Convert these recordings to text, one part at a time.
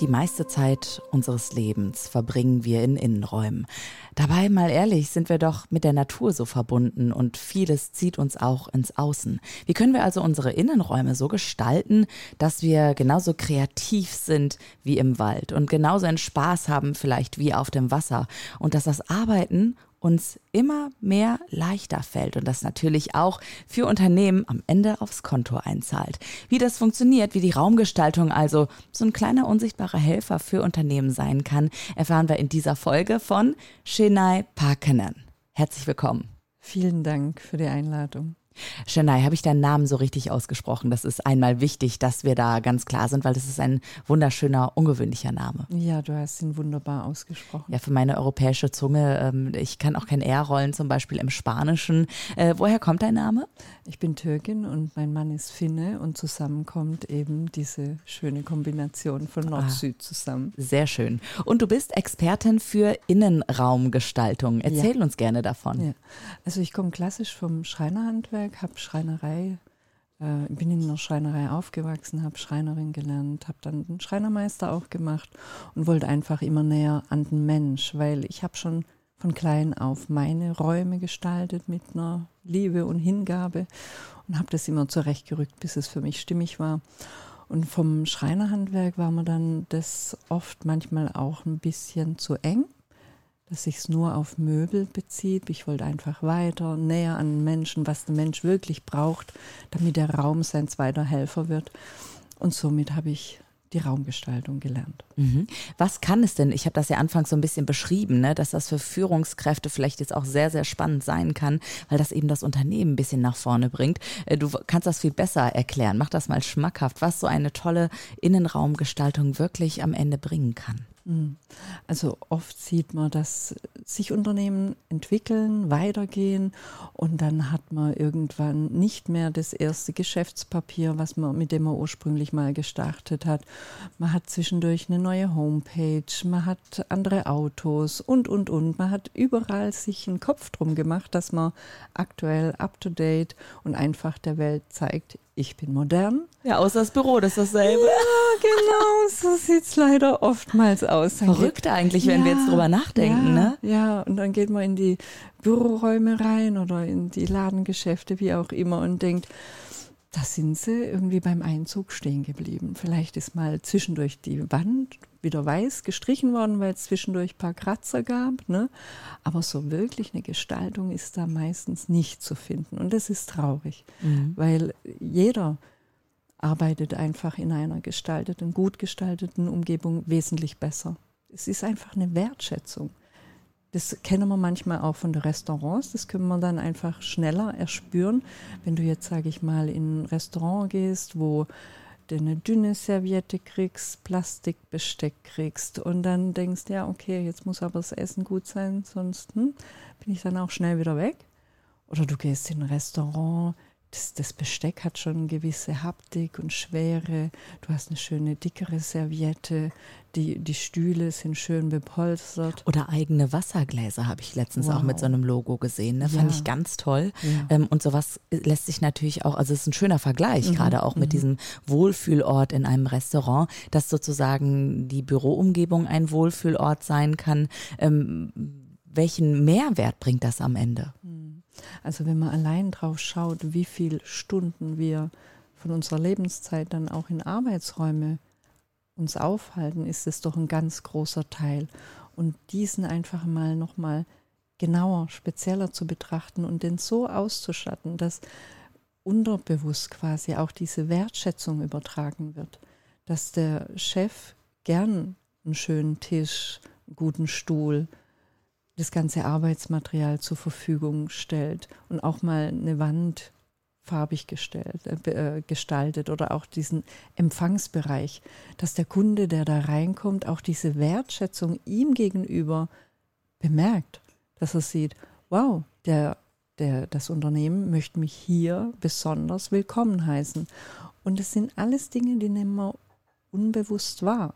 Die meiste Zeit unseres Lebens verbringen wir in Innenräumen. Dabei, mal ehrlich, sind wir doch mit der Natur so verbunden und vieles zieht uns auch ins Außen. Wie können wir also unsere Innenräume so gestalten, dass wir genauso kreativ sind wie im Wald und genauso einen Spaß haben vielleicht wie auf dem Wasser und dass das Arbeiten uns immer mehr leichter fällt und das natürlich auch für Unternehmen am Ende aufs Konto einzahlt. Wie das funktioniert, wie die Raumgestaltung also so ein kleiner unsichtbarer Helfer für Unternehmen sein kann, erfahren wir in dieser Folge von Shenai Parkenen. Herzlich willkommen. Vielen Dank für die Einladung. Chennai, habe ich deinen Namen so richtig ausgesprochen? Das ist einmal wichtig, dass wir da ganz klar sind, weil das ist ein wunderschöner, ungewöhnlicher Name. Ja, du hast ihn wunderbar ausgesprochen. Ja, für meine europäische Zunge, ähm, ich kann auch kein R rollen, zum Beispiel im Spanischen. Äh, woher kommt dein Name? Ich bin Türkin und mein Mann ist Finne und zusammen kommt eben diese schöne Kombination von Nord-Süd ah, zusammen. Sehr schön. Und du bist Expertin für Innenraumgestaltung. Erzähl ja. uns gerne davon. Ja. Also ich komme klassisch vom Schreinerhandwerk Handwerk, habe Schreinerei, äh, bin in einer Schreinerei aufgewachsen, habe Schreinerin gelernt, habe dann den Schreinermeister auch gemacht und wollte einfach immer näher an den Mensch, weil ich habe schon von klein auf meine Räume gestaltet mit einer Liebe und Hingabe und habe das immer zurechtgerückt, bis es für mich stimmig war. Und vom Schreinerhandwerk war mir dann das oft manchmal auch ein bisschen zu eng dass sich es nur auf Möbel bezieht. Ich wollte einfach weiter, näher an Menschen, was der Mensch wirklich braucht, damit der Raum sein zweiter Helfer wird. Und somit habe ich die Raumgestaltung gelernt. Mhm. Was kann es denn? Ich habe das ja anfangs so ein bisschen beschrieben, ne, dass das für Führungskräfte vielleicht jetzt auch sehr, sehr spannend sein kann, weil das eben das Unternehmen ein bisschen nach vorne bringt. Äh, du kannst das viel besser erklären. Mach das mal schmackhaft, was so eine tolle Innenraumgestaltung wirklich am Ende bringen kann. Hm. Also oft sieht man, dass sich Unternehmen entwickeln, weitergehen und dann hat man irgendwann nicht mehr das erste Geschäftspapier, was man, mit dem man ursprünglich mal gestartet hat. Man hat zwischendurch eine neue Homepage, man hat andere Autos und, und, und. Man hat überall sich einen Kopf drum gemacht, dass man aktuell up-to-date und einfach der Welt zeigt, ich bin modern. Ja, außer das Büro, das ist dasselbe. Ja, genau, so sieht es leider oftmals aus. Verrückt eigentlich, wenn ja, wir jetzt drüber nachdenken, ja, ne? Ja, und dann geht man in die Büroräume rein oder in die Ladengeschäfte, wie auch immer, und denkt, da sind sie irgendwie beim Einzug stehen geblieben. Vielleicht ist mal zwischendurch die Wand wieder weiß gestrichen worden, weil es zwischendurch ein paar Kratzer gab. Ne? Aber so wirklich eine Gestaltung ist da meistens nicht zu finden. Und das ist traurig, mhm. weil jeder arbeitet einfach in einer gestalteten, gut gestalteten Umgebung wesentlich besser. Es ist einfach eine Wertschätzung. Das kennen wir manchmal auch von den Restaurants. Das können wir dann einfach schneller erspüren. Wenn du jetzt, sage ich mal, in ein Restaurant gehst, wo du eine dünne Serviette kriegst, Plastikbesteck kriegst und dann denkst, ja, okay, jetzt muss aber das Essen gut sein, sonst hm, bin ich dann auch schnell wieder weg. Oder du gehst in ein Restaurant, das, das, Besteck hat schon eine gewisse Haptik und Schwere. Du hast eine schöne dickere Serviette. Die, die Stühle sind schön bepolstert. Oder eigene Wassergläser habe ich letztens wow. auch mit so einem Logo gesehen. Ne? Ja. Fand ich ganz toll. Ja. Ähm, und sowas lässt sich natürlich auch, also es ist ein schöner Vergleich, mhm. gerade auch mit mhm. diesem Wohlfühlort in einem Restaurant, dass sozusagen die Büroumgebung ein Wohlfühlort sein kann. Ähm, welchen Mehrwert bringt das am Ende? Mhm. Also wenn man allein drauf schaut, wie viele Stunden wir von unserer Lebenszeit dann auch in Arbeitsräume uns aufhalten, ist es doch ein ganz großer Teil. Und diesen einfach mal nochmal genauer, spezieller zu betrachten und den so auszustatten, dass unterbewusst quasi auch diese Wertschätzung übertragen wird, dass der Chef gern einen schönen Tisch, einen guten Stuhl, das ganze Arbeitsmaterial zur Verfügung stellt und auch mal eine Wand farbig gestellt, äh, äh, gestaltet oder auch diesen Empfangsbereich, dass der Kunde, der da reinkommt, auch diese Wertschätzung ihm gegenüber bemerkt, dass er sieht, wow, der der, das Unternehmen möchte mich hier besonders willkommen heißen. Und es sind alles Dinge, die nehmen wir unbewusst wahr.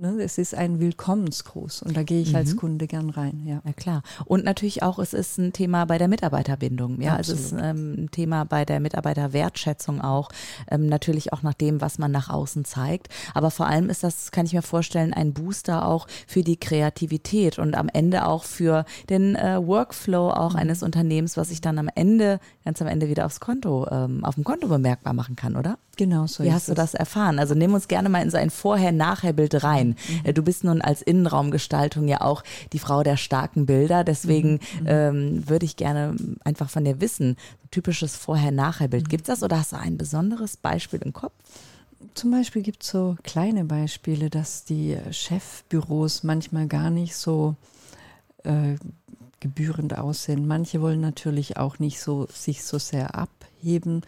Ne, es ist ein Willkommensgruß und da gehe ich mhm. als Kunde gern rein. Ja. ja, klar. Und natürlich auch, es ist ein Thema bei der Mitarbeiterbindung. Ja, Absolut. es ist ähm, ein Thema bei der Mitarbeiterwertschätzung auch. Ähm, natürlich auch nach dem, was man nach außen zeigt. Aber vor allem ist das, kann ich mir vorstellen, ein Booster auch für die Kreativität und am Ende auch für den äh, Workflow auch mhm. eines Unternehmens, was ich dann am Ende, ganz am Ende wieder aufs Konto, ähm, auf dem Konto bemerkbar machen kann, oder? Genau so. Wie hast du das erfahren? Also nimm uns gerne mal in so ein Vorher-Nachher-Bild rein. Mhm. Du bist nun als Innenraumgestaltung ja auch die Frau der starken Bilder. Deswegen mhm. mhm. ähm, würde ich gerne einfach von dir wissen, typisches Vorher-Nachher-Bild. Mhm. Gibt es das oder hast du ein besonderes Beispiel im Kopf? Zum Beispiel gibt es so kleine Beispiele, dass die Chefbüros manchmal gar nicht so äh, gebührend aussehen. Manche wollen natürlich auch nicht so sich so sehr abheben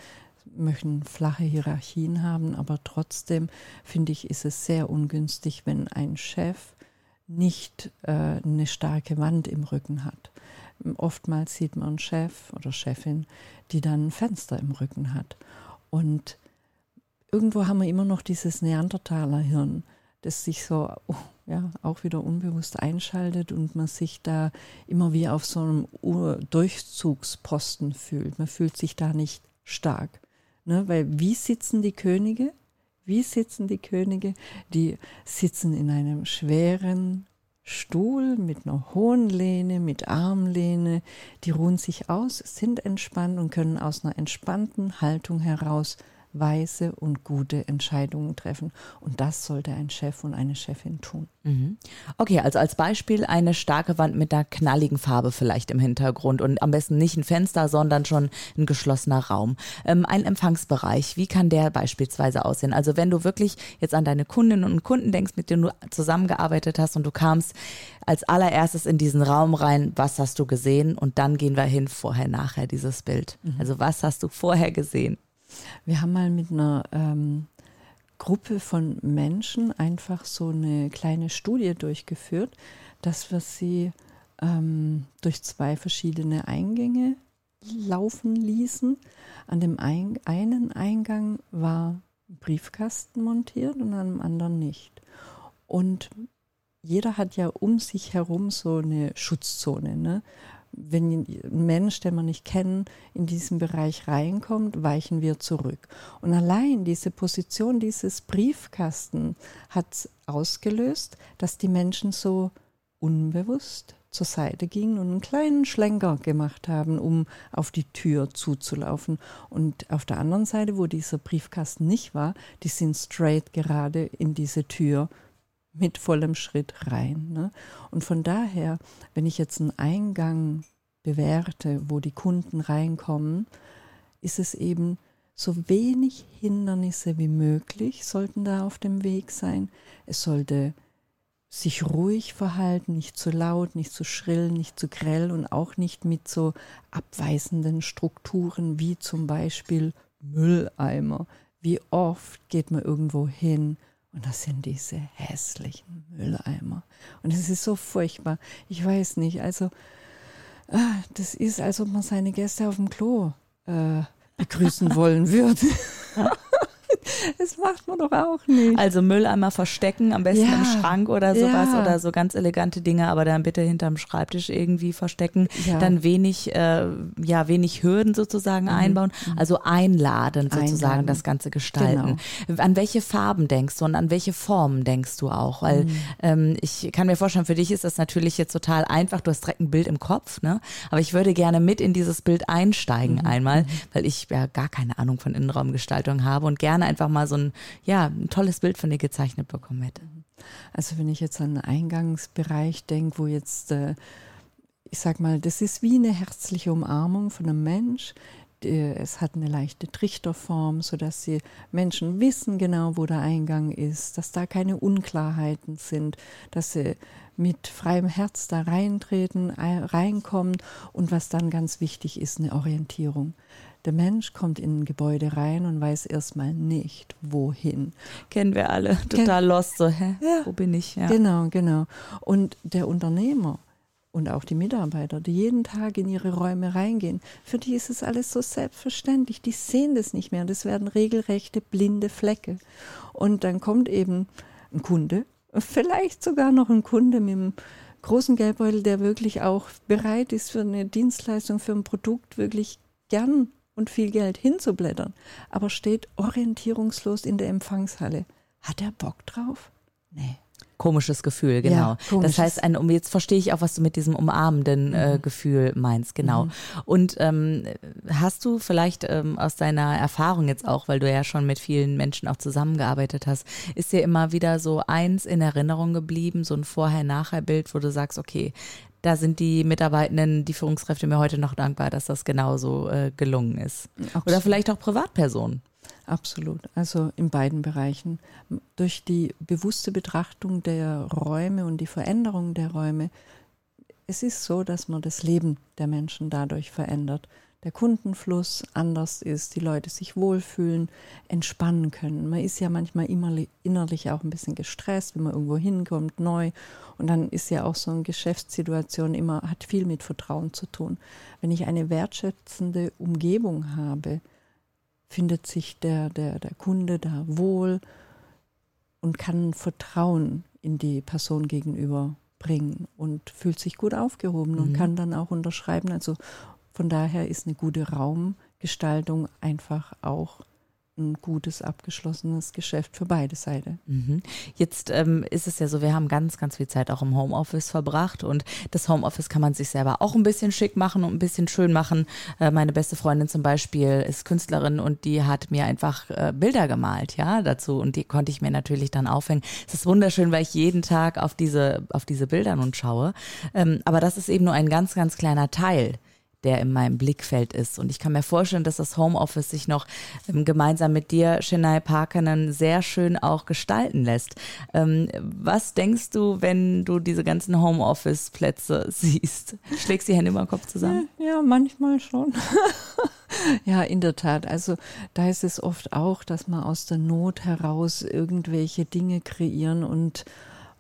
möchten flache Hierarchien haben, aber trotzdem finde ich, ist es sehr ungünstig, wenn ein Chef nicht äh, eine starke Wand im Rücken hat. Oftmals sieht man einen Chef oder Chefin, die dann ein Fenster im Rücken hat. Und irgendwo haben wir immer noch dieses Neandertalerhirn, das sich so ja, auch wieder unbewusst einschaltet und man sich da immer wie auf so einem Durchzugsposten fühlt. Man fühlt sich da nicht stark. Ne? Weil wie sitzen die Könige? Wie sitzen die Könige? Die sitzen in einem schweren Stuhl mit einer hohen Lehne, mit Armlehne. Die ruhen sich aus, sind entspannt und können aus einer entspannten Haltung heraus weise und gute Entscheidungen treffen. Und das sollte ein Chef und eine Chefin tun. Mhm. Okay, also als Beispiel eine starke Wand mit einer knalligen Farbe vielleicht im Hintergrund und am besten nicht ein Fenster, sondern schon ein geschlossener Raum. Ähm, ein Empfangsbereich, wie kann der beispielsweise aussehen? Also wenn du wirklich jetzt an deine Kundinnen und Kunden denkst, mit denen du zusammengearbeitet hast und du kamst als allererstes in diesen Raum rein, was hast du gesehen? Und dann gehen wir hin, vorher, nachher dieses Bild. Mhm. Also was hast du vorher gesehen? Wir haben mal mit einer ähm, Gruppe von Menschen einfach so eine kleine Studie durchgeführt, dass wir sie ähm, durch zwei verschiedene Eingänge laufen ließen. An dem ein einen Eingang war ein Briefkasten montiert und an dem anderen nicht. Und jeder hat ja um sich herum so eine Schutzzone. Ne? Wenn ein Mensch, den wir nicht kennen, in diesen Bereich reinkommt, weichen wir zurück. Und allein diese Position dieses Briefkasten hat ausgelöst, dass die Menschen so unbewusst zur Seite gingen und einen kleinen Schlenker gemacht haben, um auf die Tür zuzulaufen. Und auf der anderen Seite, wo dieser Briefkasten nicht war, die sind straight gerade in diese Tür mit vollem Schritt rein. Ne? Und von daher, wenn ich jetzt einen Eingang bewerte, wo die Kunden reinkommen, ist es eben so wenig Hindernisse wie möglich sollten da auf dem Weg sein. Es sollte sich ruhig verhalten, nicht zu laut, nicht zu schrill, nicht zu grell und auch nicht mit so abweisenden Strukturen wie zum Beispiel Mülleimer. Wie oft geht man irgendwo hin und das sind diese hässlichen Mülleimer. Und es ist so furchtbar. Ich weiß nicht, also ah, das ist, als ob man seine Gäste auf dem Klo äh, begrüßen wollen würde. Das macht man doch auch nicht. Also Mülleimer verstecken, am besten ja, im Schrank oder sowas ja. oder so ganz elegante Dinge, aber dann bitte hinterm Schreibtisch irgendwie verstecken. Ja. Dann wenig, äh, ja, wenig Hürden sozusagen mhm. einbauen. Mhm. Also einladen sozusagen einladen. das Ganze gestalten. Genau. An welche Farben denkst du und an welche Formen denkst du auch? Weil mhm. ähm, ich kann mir vorstellen, für dich ist das natürlich jetzt total einfach. Du hast direkt ein Bild im Kopf, ne? Aber ich würde gerne mit in dieses Bild einsteigen mhm. einmal, mhm. weil ich ja gar keine Ahnung von Innenraumgestaltung habe und gerne einfach mal so ein, ja, ein tolles Bild von dir gezeichnet bekommen hätte. Also wenn ich jetzt an den Eingangsbereich denke, wo jetzt, äh, ich sag mal, das ist wie eine herzliche Umarmung von einem Mensch. Es hat eine leichte Trichterform, sodass die Menschen wissen genau, wo der Eingang ist, dass da keine Unklarheiten sind, dass sie mit freiem Herz da reintreten, reinkommen und was dann ganz wichtig ist, eine Orientierung. Der Mensch kommt in ein Gebäude rein und weiß erstmal nicht, wohin. Kennen wir alle. Total Ken lost, so, hä? Ja. Wo bin ich? Ja. Genau, genau. Und der Unternehmer, und auch die Mitarbeiter, die jeden Tag in ihre Räume reingehen, für die ist es alles so selbstverständlich. Die sehen das nicht mehr. Und das werden regelrechte blinde Flecke. Und dann kommt eben ein Kunde, vielleicht sogar noch ein Kunde mit einem großen Geldbeutel, der wirklich auch bereit ist, für eine Dienstleistung, für ein Produkt wirklich gern und viel Geld hinzublättern, aber steht orientierungslos in der Empfangshalle. Hat er Bock drauf? Nee komisches Gefühl, genau. Ja. Das heißt, ein, um, jetzt verstehe ich auch, was du mit diesem umarmenden äh, mhm. Gefühl meinst, genau. Mhm. Und ähm, hast du vielleicht ähm, aus deiner Erfahrung jetzt auch, weil du ja schon mit vielen Menschen auch zusammengearbeitet hast, ist dir immer wieder so eins in Erinnerung geblieben, so ein Vorher-Nachher-Bild, wo du sagst, okay, da sind die Mitarbeitenden, die Führungskräfte mir heute noch dankbar, dass das genauso äh, gelungen ist. Absolut. Oder vielleicht auch Privatpersonen. Absolut. Also in beiden Bereichen. Durch die bewusste Betrachtung der Räume und die Veränderung der Räume, es ist so, dass man das Leben der Menschen dadurch verändert. Der Kundenfluss anders ist, die Leute sich wohlfühlen, entspannen können. Man ist ja manchmal innerlich auch ein bisschen gestresst, wenn man irgendwo hinkommt, neu. Und dann ist ja auch so eine Geschäftssituation immer, hat viel mit Vertrauen zu tun. Wenn ich eine wertschätzende Umgebung habe, findet sich der, der, der Kunde da wohl und kann Vertrauen in die Person gegenüber bringen und fühlt sich gut aufgehoben mhm. und kann dann auch unterschreiben. Also von daher ist eine gute Raumgestaltung einfach auch ein gutes, abgeschlossenes Geschäft für beide Seiten. Mhm. Jetzt ähm, ist es ja so, wir haben ganz, ganz viel Zeit auch im Homeoffice verbracht und das Homeoffice kann man sich selber auch ein bisschen schick machen und ein bisschen schön machen. Äh, meine beste Freundin zum Beispiel ist Künstlerin und die hat mir einfach äh, Bilder gemalt, ja, dazu und die konnte ich mir natürlich dann aufhängen. Es ist wunderschön, weil ich jeden Tag auf diese, auf diese Bilder nun schaue. Ähm, aber das ist eben nur ein ganz, ganz kleiner Teil der in meinem Blickfeld ist. Und ich kann mir vorstellen, dass das Homeoffice sich noch ähm, gemeinsam mit dir, Chennai Parkanen, sehr schön auch gestalten lässt. Ähm, was denkst du, wenn du diese ganzen Homeoffice-Plätze siehst? Schlägst die Hände über den Kopf zusammen? Ja manchmal schon. ja, in der Tat. Also da ist es oft auch, dass man aus der Not heraus irgendwelche Dinge kreieren und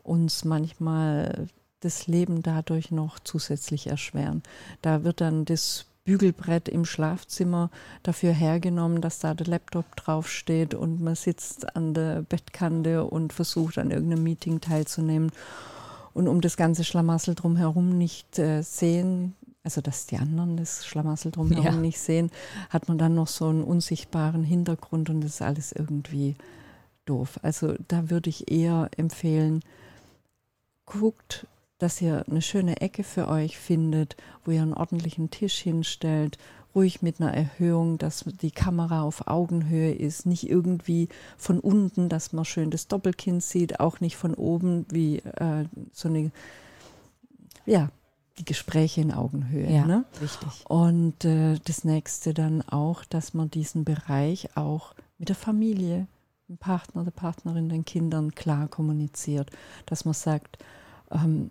uns manchmal das Leben dadurch noch zusätzlich erschweren. Da wird dann das Bügelbrett im Schlafzimmer dafür hergenommen, dass da der Laptop draufsteht und man sitzt an der Bettkante und versucht an irgendeinem Meeting teilzunehmen. Und um das ganze Schlamassel drumherum nicht äh, sehen, also dass die anderen das Schlamassel drumherum ja. nicht sehen, hat man dann noch so einen unsichtbaren Hintergrund und das ist alles irgendwie doof. Also da würde ich eher empfehlen, guckt dass ihr eine schöne Ecke für euch findet, wo ihr einen ordentlichen Tisch hinstellt, ruhig mit einer Erhöhung, dass die Kamera auf Augenhöhe ist, nicht irgendwie von unten, dass man schön das Doppelkinn sieht, auch nicht von oben wie äh, so eine, ja, die Gespräche in Augenhöhe. Ja, ne? richtig. Und äh, das nächste dann auch, dass man diesen Bereich auch mit der Familie, dem Partner, der Partnerin, den Kindern klar kommuniziert, dass man sagt, ähm,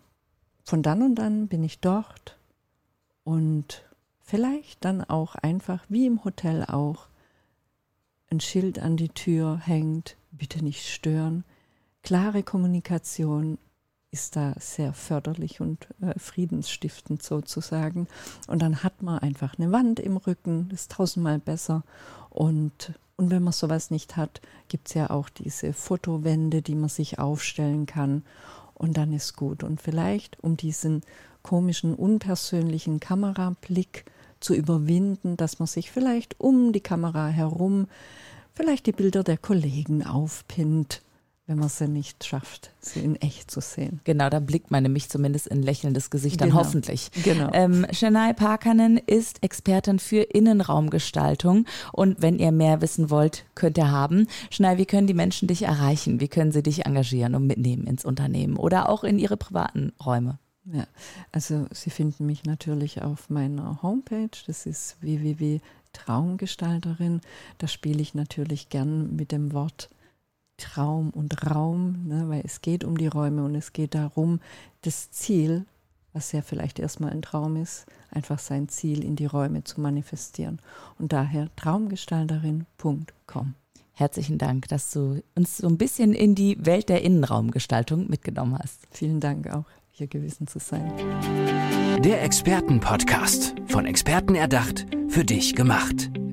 von dann und dann bin ich dort und vielleicht dann auch einfach, wie im Hotel auch, ein Schild an die Tür hängt, bitte nicht stören. Klare Kommunikation ist da sehr förderlich und äh, friedensstiftend sozusagen. Und dann hat man einfach eine Wand im Rücken, das ist tausendmal besser. Und, und wenn man sowas nicht hat, gibt es ja auch diese Fotowände, die man sich aufstellen kann und dann ist gut. Und vielleicht, um diesen komischen, unpersönlichen Kamerablick zu überwinden, dass man sich vielleicht um die Kamera herum vielleicht die Bilder der Kollegen aufpinnt wenn man sie nicht schafft, sie in echt zu sehen. Genau, da blickt man nämlich zumindest in lächelndes Gesicht dann genau. hoffentlich. Genau. Ähm, Shania Parkanen ist Expertin für Innenraumgestaltung und wenn ihr mehr wissen wollt, könnt ihr haben. Shania, wie können die Menschen dich erreichen? Wie können sie dich engagieren und mitnehmen ins Unternehmen oder auch in ihre privaten Räume? Ja, also Sie finden mich natürlich auf meiner Homepage. Das ist www.traumgestalterin. Da spiele ich natürlich gern mit dem Wort Traum und Raum, ne, weil es geht um die Räume und es geht darum, das Ziel, was ja vielleicht erstmal ein Traum ist, einfach sein Ziel in die Räume zu manifestieren. Und daher traumgestalterin.com. Herzlichen Dank, dass du uns so ein bisschen in die Welt der Innenraumgestaltung mitgenommen hast. Vielen Dank auch. ihr Gewissen zu sein. Der Expertenpodcast, von Experten erdacht, für dich gemacht.